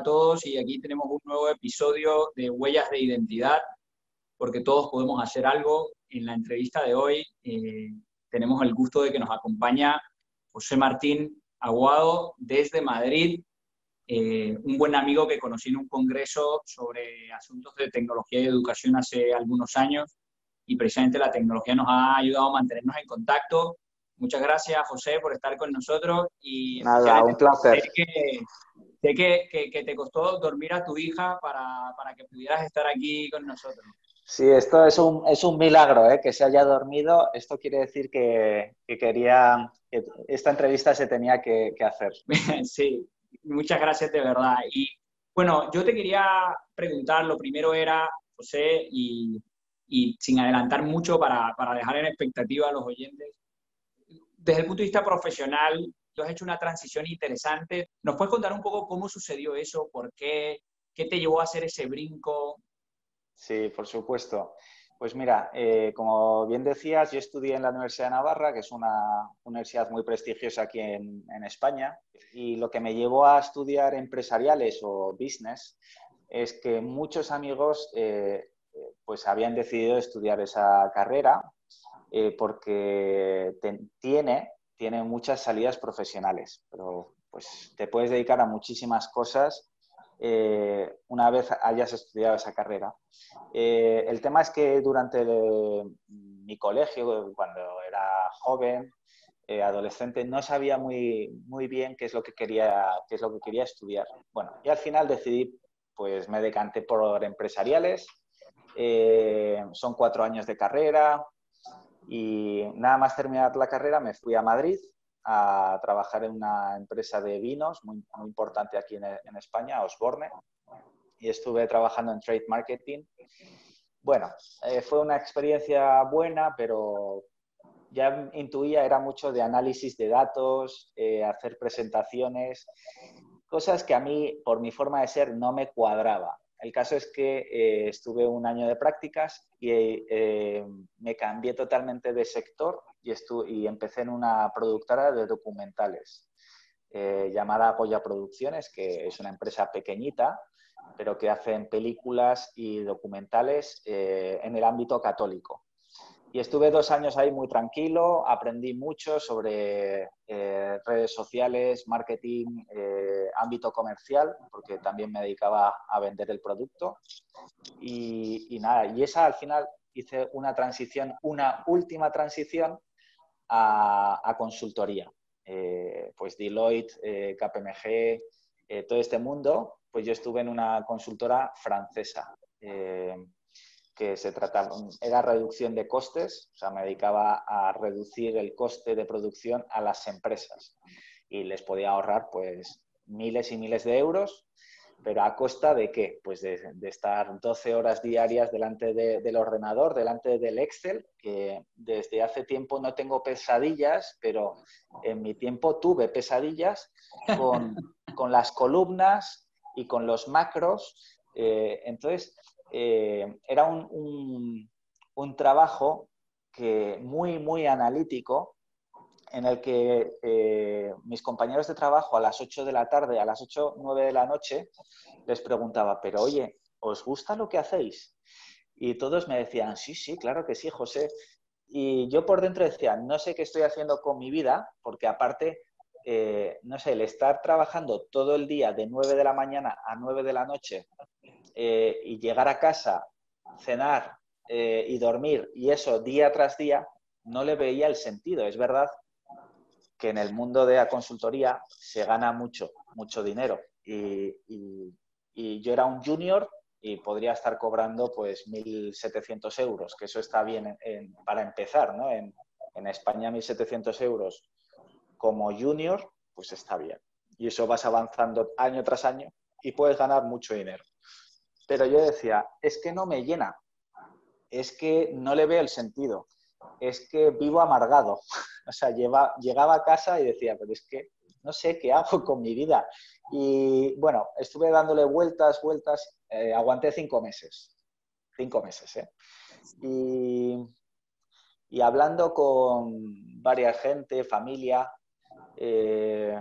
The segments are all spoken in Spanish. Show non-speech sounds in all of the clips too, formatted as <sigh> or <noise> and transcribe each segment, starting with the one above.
A todos y aquí tenemos un nuevo episodio de Huellas de Identidad, porque todos podemos hacer algo. En la entrevista de hoy eh, tenemos el gusto de que nos acompaña José Martín Aguado desde Madrid, eh, un buen amigo que conocí en un congreso sobre asuntos de tecnología y educación hace algunos años y precisamente la tecnología nos ha ayudado a mantenernos en contacto. Muchas gracias, José, por estar con nosotros. Y Nada, un placer. Sé que, que, te costó dormir a tu hija para, para, que pudieras estar aquí con nosotros. Sí, esto es un, es un milagro, ¿eh? que se haya dormido. Esto quiere decir que, que quería, que esta entrevista se tenía que, hacer. <laughs> sí, muchas gracias de verdad. Y bueno, yo te quería preguntar, lo primero era, José, y, y sin adelantar mucho para, para dejar en expectativa a los oyentes, desde el punto de vista profesional, tú has hecho una transición interesante. ¿Nos puedes contar un poco cómo sucedió eso? ¿Por qué? ¿Qué te llevó a hacer ese brinco? Sí, por supuesto. Pues mira, eh, como bien decías, yo estudié en la Universidad de Navarra, que es una universidad muy prestigiosa aquí en, España, y lo que me llevó a estudiar empresariales o business es que muchos amigos eh, pues habían decidido estudiar esa carrera eh, porque tiene tiene muchas salidas profesionales, pero pues te puedes dedicar a muchísimas cosas eh, una vez hayas estudiado esa carrera. Eh, el tema es que durante mi colegio, cuando era joven, eh, adolescente, no sabía muy, muy bien qué es, lo que quería, qué es lo que quería estudiar. Bueno, y al final decidí, pues me decanté por empresariales. son cuatro años de carrera, y nada más terminar la carrera me fui a Madrid a trabajar en una empresa de vinos muy, importante aquí en, en, España, Osborne, y estuve trabajando en trade marketing. Bueno, eh, fue una experiencia buena, pero ya intuía, era mucho de análisis de datos, eh, hacer presentaciones, cosas que a mí, por mi forma de ser, no me cuadraba. El caso es que eh, estuve un año de prácticas y eh, me cambié totalmente de sector y, y, empecé en una productora de documentales eh, llamada Apoya Producciones, que es una empresa pequeñita, pero que hacen películas y documentales en el ámbito católico. Y estuve dos años ahí muy tranquilo, aprendí mucho sobre eh, redes sociales, marketing, eh, ámbito comercial, porque también me dedicaba a vender el producto. Y, nada, y esa al final hice una transición, una última transición a, consultoría. Eh, pues Deloitte, KPMG, todo este mundo, pues yo estuve en una consultora francesa que se trataba, era reducción de costes, o sea, me dedicaba a reducir el coste de producción a las empresas y les podía ahorrar pues miles y miles de euros, pero a costa de qué? Pues de, estar 12 horas diarias delante del ordenador, delante del Excel, que desde hace tiempo no tengo pesadillas, pero en mi tiempo tuve pesadillas con, <laughs> las columnas y con los macros. Eh, entonces, eh, era un, trabajo que muy, muy analítico, en el que eh, mis compañeros de trabajo a las 8 de la tarde, a las 8, 9 de la noche, les preguntaba, pero oye, ¿os gusta lo que hacéis? Y todos me decían, sí, sí, claro que sí, José. Y yo por dentro decía, no sé qué estoy haciendo con mi vida, porque aparte, eh, no sé, el estar trabajando todo el día de 9 de la mañana a 9 de la noche eh, y llegar a casa, cenar eh, y dormir, y eso día tras día, no le veía el sentido. Es verdad que en el mundo de la consultoría se gana mucho, mucho dinero. Y, yo era un junior y podría estar cobrando pues 1.700 euros, que eso está bien para empezar, ¿no? En, en España 1.700 euros como junior, pues está bien. Y eso vas avanzando año tras año y puedes ganar mucho dinero. Pero yo decía, es que no me llena, es que no le veo el sentido, es que vivo amargado. <laughs> o sea, llegaba a casa y decía, pero es que no sé qué hago con mi vida. Y bueno, estuve dándole vueltas, vueltas, eh, aguanté cinco meses, cinco meses, ¿eh? Y, y hablando con varias gente, familia, eh,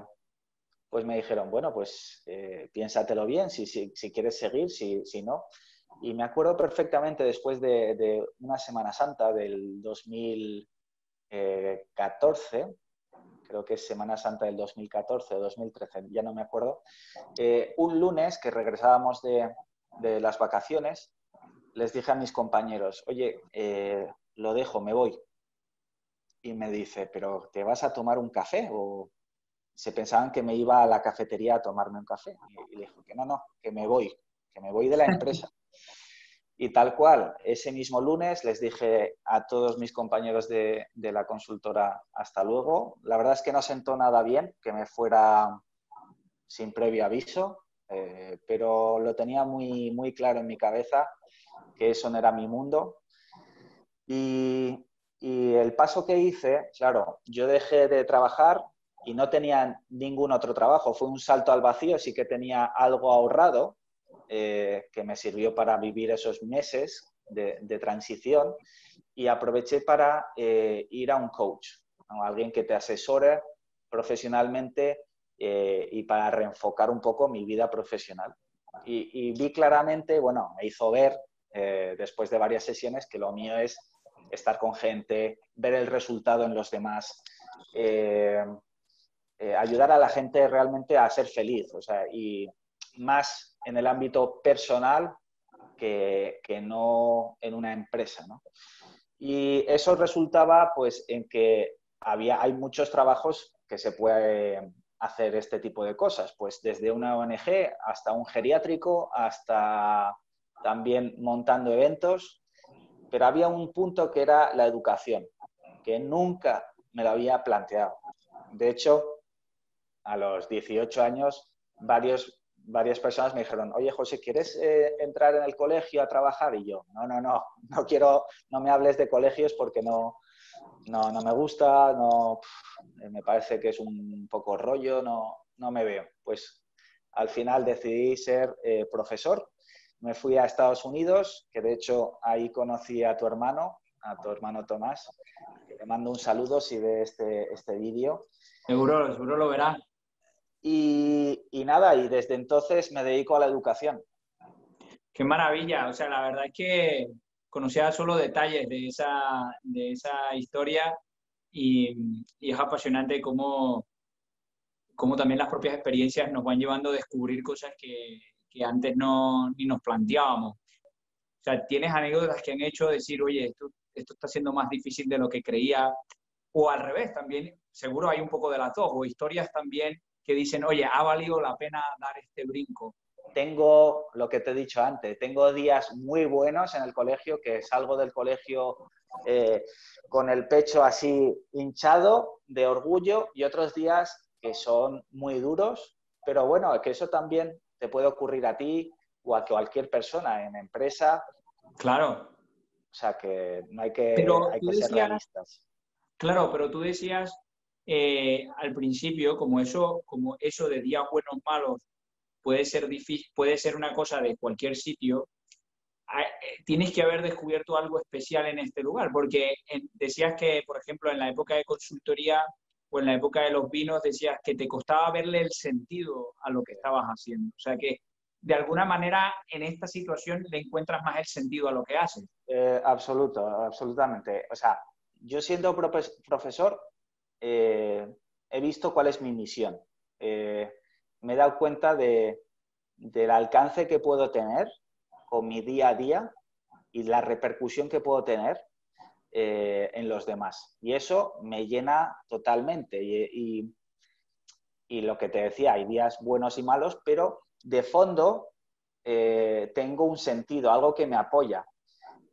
me dijeron, bueno, pues eh, piénsatelo bien, si, si, quieres seguir, si, si, no. Y me acuerdo perfectamente después de, una Semana Santa del 2014, creo que es Semana Santa del 2014 o 2013, ya no me acuerdo, eh, un lunes que regresábamos de, de, las vacaciones, les dije a mis compañeros, oye, eh, lo dejo, me voy. Y me dice, pero ¿te vas a tomar un café? Se pensaban que me iba a la cafetería a tomarme un café. Y le dije que no, no, que me voy, que me voy de la empresa. Y tal cual, ese mismo lunes les dije a todos mis compañeros de, de, la consultora hasta luego. La verdad es que no sentó nada bien que me fuera sin previo aviso, eh, pero lo tenía muy, muy claro en mi cabeza que eso no era mi mundo. Y, y el paso que hice, claro, yo dejé de trabajar y no tenía ningún otro trabajo. Fue un salto al vacío, sí que tenía algo ahorrado, eh, que me sirvió para vivir esos meses de, transición y aproveché para eh, ir a un coach, a alguien que te asesore profesionalmente eh, y para reenfocar un poco mi vida profesional. Y, vi claramente, bueno, me hizo ver después de varias sesiones que lo mío es estar con gente, ver el resultado en los demás, ayudar a la gente realmente a ser feliz. O sea, y más en el ámbito personal que, que no en una empresa. ¿no? Y eso resultaba pues, en que había, hay muchos trabajos que se puede hacer este tipo de cosas, pues desde una ONG hasta un geriátrico, hasta también montando eventos, pero había un punto que era la educación, que nunca me lo había planteado. De hecho, a los 18 años, varias personas me dijeron, oye José, ¿quieres eh, entrar en el colegio a trabajar? Y yo, no, no, no, no quiero, no me hables de colegios porque no, no, no me gusta, no, me parece que es un poco rollo, no, no me veo. Pues al final decidí ser eh, profesor, me fui a Estados Unidos, que de hecho ahí conocí a tu hermano, a tu hermano Tomás. Le mando un saludo si ve este, este vídeo. Seguro, seguro lo verá. Y, y, nada, y desde entonces me dedico a la educación. Qué maravilla, o sea, la verdad es que conocía solo detalles de esa, de esa historia y, y es apasionante cómo, cómo, también las propias experiencias nos van llevando a descubrir cosas que, que antes no, ni nos planteábamos. O sea, tienes anécdotas que han hecho decir, oye, esto, esto está siendo más difícil de lo que creía, o al revés, también seguro hay un poco de las dos, o historias también que dicen, oye, ha valido la pena dar este brinco? Tengo lo que te he dicho antes, tengo días muy buenos en el colegio, que salgo del colegio eh, con el pecho así hinchado de orgullo y otros días que son muy duros, pero bueno, que eso también te puede ocurrir a ti o a cualquier persona en empresa. Claro. O sea que no hay que, hay que decías, ser realistas. Claro, pero tú decías eh, al principio, como eso, como eso de días buenos malos puede ser difícil, puede ser una cosa de cualquier sitio, eh, tienes que haber descubierto algo especial en este lugar, porque decías que, por ejemplo, en la época de consultoría o en la época de los vinos, decías que te costaba verle el sentido a lo que estabas haciendo. O sea que, de alguna manera, en esta situación le encuentras más el sentido a lo que haces. Eh, absoluto, absolutamente. O sea, yo siendo profesor, eh, he visto cuál es mi misión. Eh, me he dado cuenta de, del alcance que puedo tener con mi día a día y la repercusión que puedo tener eh, en los demás. Y eso me llena totalmente. Y, lo que te decía, hay días buenos y malos, pero de fondo tengo un sentido, algo que me apoya.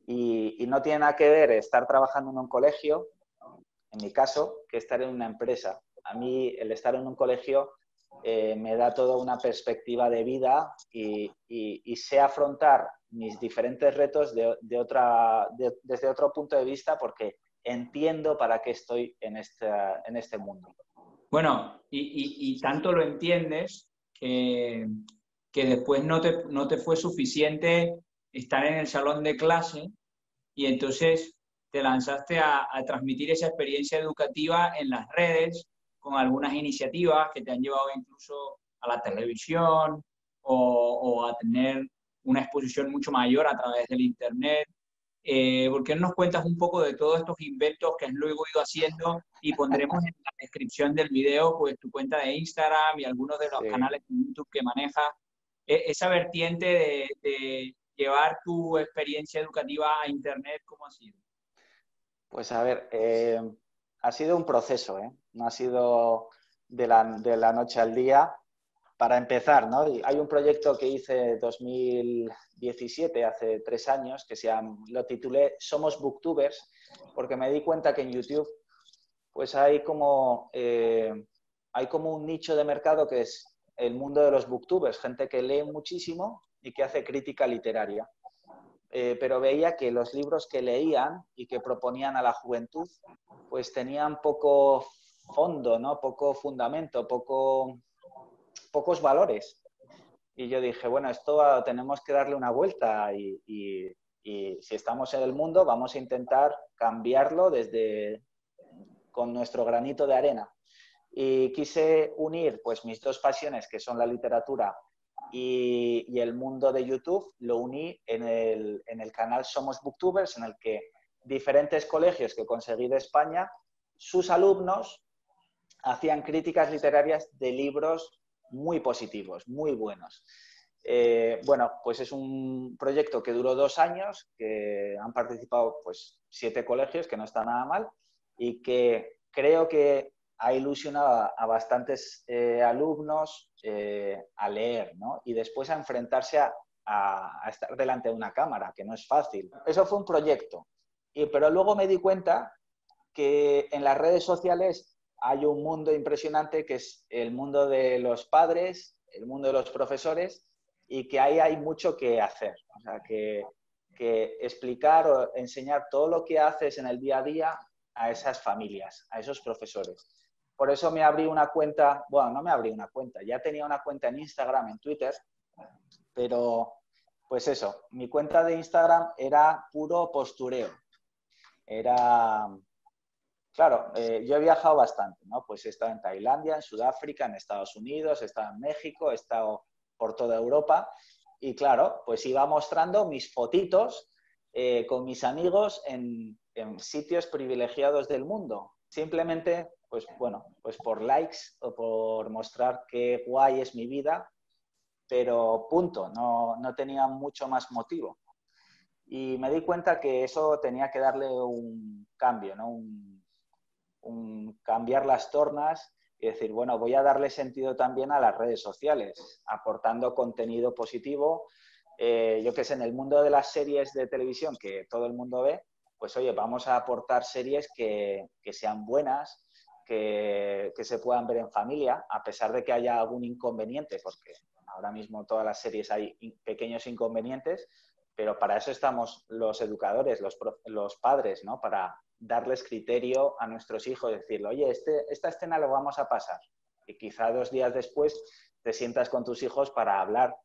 Y, y, no tiene nada que ver estar trabajando en un colegio en mi caso, que estar en una empresa. A mí el estar en un colegio eh, me da toda una perspectiva de vida y, sé afrontar mis diferentes retos desde otro punto de vista porque entiendo para qué estoy en, este mundo. Bueno, y, y tanto lo entiendes que, que después no te, no te fue suficiente estar en el salón de clase y entonces te lanzaste a, a, transmitir esa experiencia educativa en las redes con algunas iniciativas que te han llevado incluso a la televisión o, a tener una exposición mucho mayor a través del Internet. Eh, ¿Por qué no nos cuentas un poco de todos estos inventos que has luego ido haciendo y pondremos en la descripción del video pues tu cuenta de Instagram y algunos de los canales de YouTube que manejas? E, esa vertiente de, llevar tu experiencia educativa a Internet, ¿cómo ha sido? Pues a ver, eh, ha sido un proceso, ¿eh? no ha sido de la, de la, noche al día. Para empezar, ¿no? hay un proyecto que hice en 2017, hace tres años, que se lo titulé Somos Booktubers, porque me di cuenta que en YouTube pues hay como, eh, hay como un nicho de mercado que es el mundo de los booktubers, gente que lee muchísimo y que hace crítica literaria. Eh, pero veía que los libros que leían y que proponían a la juventud, pues tenían poco fondo, ¿no? poco fundamento, poco, pocos valores. Y yo dije, bueno, esto tenemos que darle una vuelta y, y si estamos en el mundo vamos a intentar cambiarlo desde con nuestro granito de arena. Y quise unir pues mis dos pasiones, que son la literatura y, el mundo de YouTube lo uní en el, canal Somos Booktubers, en el que diferentes colegios que conseguí de España, sus alumnos hacían críticas literarias de libros muy positivos, muy buenos. Eh, bueno, pues es un proyecto que duró dos años, que han participado pues siete colegios, que no está nada mal, y que creo que ha ilusionado a, bastantes eh, alumnos eh, a leer, ¿no? Y después a enfrentarse a, estar delante de una cámara, que no es fácil. Eso fue un proyecto. Y, pero luego me di cuenta que en las redes sociales hay un mundo impresionante que es el mundo de los padres, el mundo de los profesores, y que ahí hay mucho que hacer. O sea, que explicar o enseñar todo lo que haces en el día a día a esas familias, a esos profesores. Por eso me abrí una cuenta, bueno, no me abrí una cuenta, ya tenía una cuenta en Instagram, en Twitter, pero pues eso, mi cuenta de Instagram era puro postureo. Era, claro, eh, yo he viajado bastante, ¿no? Pues he estado en Tailandia, en Sudáfrica, en Estados Unidos, he estado en México, he estado por toda Europa y claro, pues iba mostrando mis fotitos eh, con mis amigos en, en sitios privilegiados del mundo. Simplemente pues bueno, pues por likes o por mostrar qué guay es mi vida, pero punto, no, tenía mucho más motivo. Y me di cuenta que eso tenía que darle un cambio, ¿no? Un, cambiar las tornas y decir, bueno, voy a darle sentido también a las redes sociales, aportando contenido positivo. Eh, yo que sé, en el mundo de las series de televisión que todo el mundo ve, pues oye, vamos a aportar series que, que sean buenas, que, se puedan ver en familia, a pesar de que haya algún inconveniente, porque ahora mismo todas las series hay pequeños inconvenientes, pero para eso estamos los educadores, los, los padres, ¿no? Para darles criterio a nuestros hijos, decirle, oye, este, esta escena lo vamos a pasar. Y quizá dos días después te sientas con tus hijos para hablar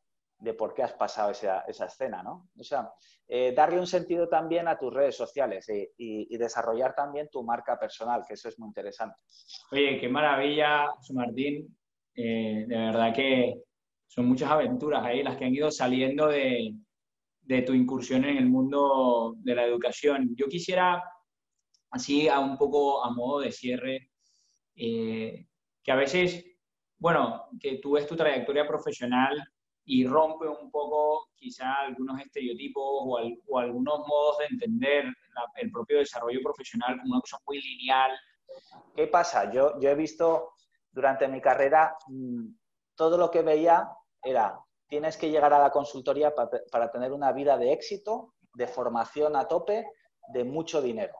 de por qué has pasado esa, esa escena, ¿no? O sea, eh, darle un sentido también a tus redes sociales y, desarrollar también tu marca personal, que eso es muy interesante. Oye, qué maravilla, Martín. Eh, de verdad que son muchas aventuras ahí las que han ido saliendo de, de tu incursión en el mundo de la educación. Yo quisiera, así a un poco a modo de cierre, eh, que a veces, bueno, que tú ves tu trayectoria profesional y rompe un poco quizá algunos estereotipos o, algunos modos de entender el propio desarrollo profesional como una cosa muy lineal. ¿Qué pasa? Yo, yo he visto durante mi carrera mm, todo lo que veía era tienes que llegar a la consultoría para, para tener una vida de éxito, de formación a tope, de mucho dinero.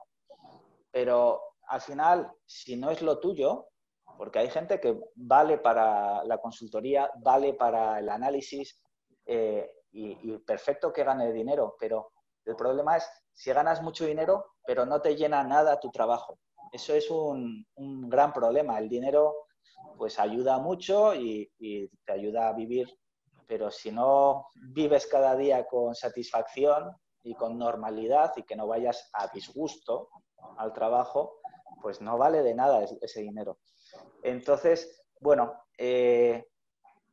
Pero al final, si no es lo tuyo, porque hay gente que vale para la consultoría, vale para el análisis eh, y, perfecto que gane dinero, pero el problema es si ganas mucho dinero, pero no te llena nada tu trabajo. Eso es un, gran problema. El dinero pues ayuda mucho y, y te ayuda a vivir, pero si no vives cada día con satisfacción y con normalidad y que no vayas a disgusto al trabajo, pues no vale de nada ese dinero. Entonces, bueno, eh,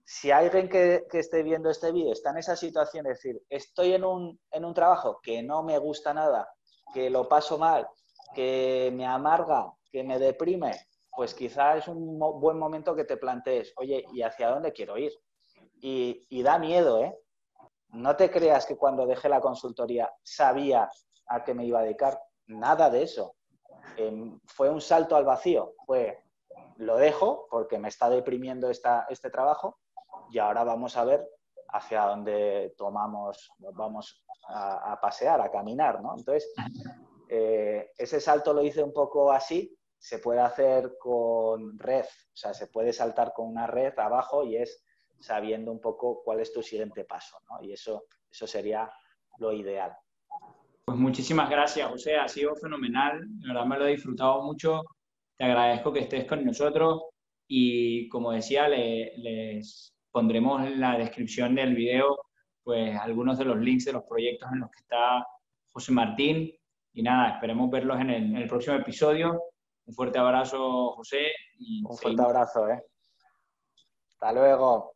si alguien que, esté viendo este vídeo está en esa situación, es decir, estoy en un, en un trabajo que no me gusta nada, que lo paso mal, que me amarga, que me deprime, pues quizá es un buen momento que te plantees, oye, ¿y hacia dónde quiero ir? Y, da miedo, ¿eh? No te creas que cuando dejé la consultoría sabía a qué me iba a dedicar. Nada de eso. Em, fue un salto al vacío. Fue, lo dejo porque me está deprimiendo esta, este trabajo y ahora vamos a ver hacia dónde tomamos, vamos a, pasear, a caminar, ¿no? Entonces, eh, ese salto lo hice un poco así, se puede hacer con red, o sea, se puede saltar con una red abajo y es sabiendo un poco cuál es tu siguiente paso, ¿no? Y eso, eso sería lo ideal. Pues muchísimas gracias, José, ha sido fenomenal, la verdad me lo he disfrutado mucho, te agradezco que estés con nosotros y como decía, les pondremos en la descripción del video pues algunos de los links de los proyectos en los que está José Martín y nada, esperemos verlos en el, en el próximo episodio. Un fuerte abrazo, José. Un fuerte abrazo, ¿eh? Hasta luego.